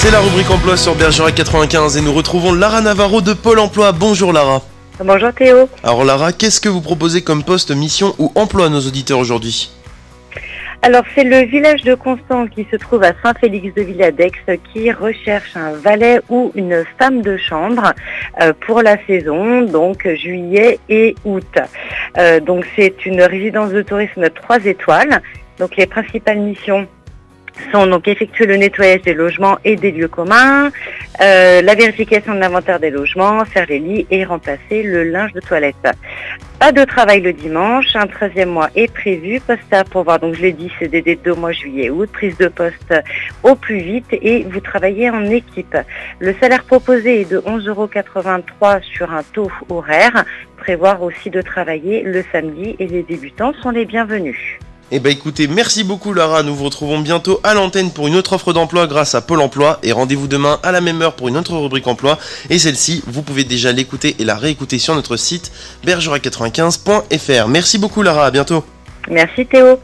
C'est la rubrique emploi sur Bergerac 95 et nous retrouvons Lara Navarro de Pôle emploi. Bonjour Lara. Bonjour Théo. Alors Lara, qu'est-ce que vous proposez comme poste, mission ou emploi à nos auditeurs aujourd'hui? Alors c'est le village de Constant qui se trouve à Saint-Félix-de-Villadex qui recherche un valet ou une femme de chambre euh, pour la saison, donc juillet et août. Euh, donc c'est une résidence de tourisme 3 étoiles. Donc les principales missions sont donc effectuer le nettoyage des logements et des lieux communs, euh, la vérification de l'inventaire des logements, faire les lits et remplacer le linge de toilette. Pas de travail le dimanche, un 13e mois est prévu, poste à pourvoir, donc je l'ai dit, c'est des deux mois juillet-août, prise de poste au plus vite et vous travaillez en équipe. Le salaire proposé est de 11,83 euros sur un taux horaire, prévoir aussi de travailler le samedi et les débutants sont les bienvenus. Eh ben écoutez, merci beaucoup Lara, nous vous retrouvons bientôt à l'antenne pour une autre offre d'emploi grâce à Pôle emploi et rendez-vous demain à la même heure pour une autre rubrique emploi et celle-ci, vous pouvez déjà l'écouter et la réécouter sur notre site bergerac95.fr. Merci beaucoup Lara, à bientôt. Merci Théo.